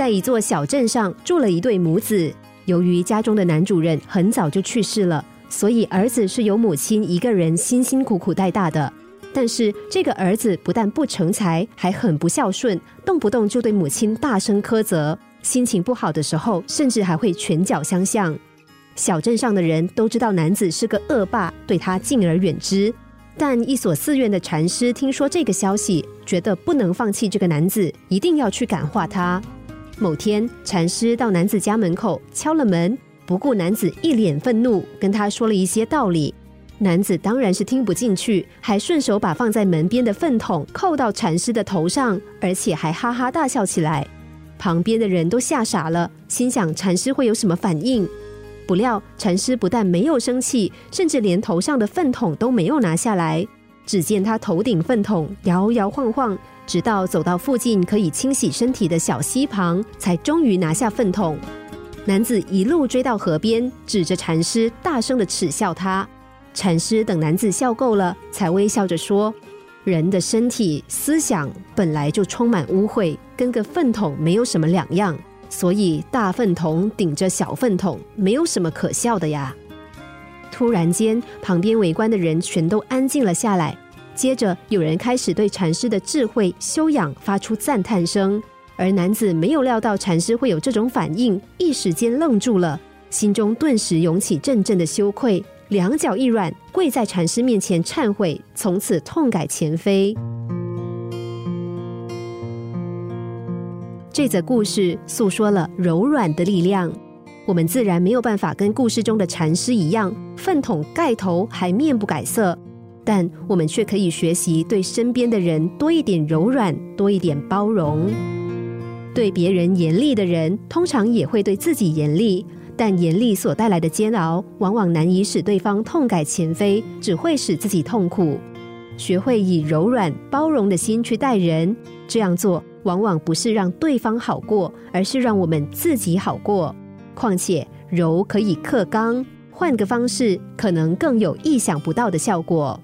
在一座小镇上住了一对母子。由于家中的男主人很早就去世了，所以儿子是由母亲一个人辛辛苦苦带大的。但是这个儿子不但不成才，还很不孝顺，动不动就对母亲大声苛责。心情不好的时候，甚至还会拳脚相向。小镇上的人都知道男子是个恶霸，对他敬而远之。但一所寺院的禅师听说这个消息，觉得不能放弃这个男子，一定要去感化他。某天，禅师到男子家门口敲了门，不顾男子一脸愤怒，跟他说了一些道理。男子当然是听不进去，还顺手把放在门边的粪桶扣到禅师的头上，而且还哈哈大笑起来。旁边的人都吓傻了，心想禅师会有什么反应？不料禅师不但没有生气，甚至连头上的粪桶都没有拿下来。只见他头顶粪桶摇摇晃晃，直到走到附近可以清洗身体的小溪旁，才终于拿下粪桶。男子一路追到河边，指着禅师大声的耻笑他。禅师等男子笑够了，才微笑着说：“人的身体思想本来就充满污秽，跟个粪桶没有什么两样。”所以大粪桶顶着小粪桶，没有什么可笑的呀。突然间，旁边围观的人全都安静了下来。接着，有人开始对禅师的智慧修养发出赞叹声。而男子没有料到禅师会有这种反应，一时间愣住了，心中顿时涌起阵阵的羞愧，两脚一软，跪在禅师面前忏悔，从此痛改前非。这则故事诉说了柔软的力量。我们自然没有办法跟故事中的禅师一样，粪桶盖头还面不改色，但我们却可以学习对身边的人多一点柔软，多一点包容。对别人严厉的人，通常也会对自己严厉，但严厉所带来的煎熬，往往难以使对方痛改前非，只会使自己痛苦。学会以柔软包容的心去待人，这样做。往往不是让对方好过，而是让我们自己好过。况且柔可以克刚，换个方式，可能更有意想不到的效果。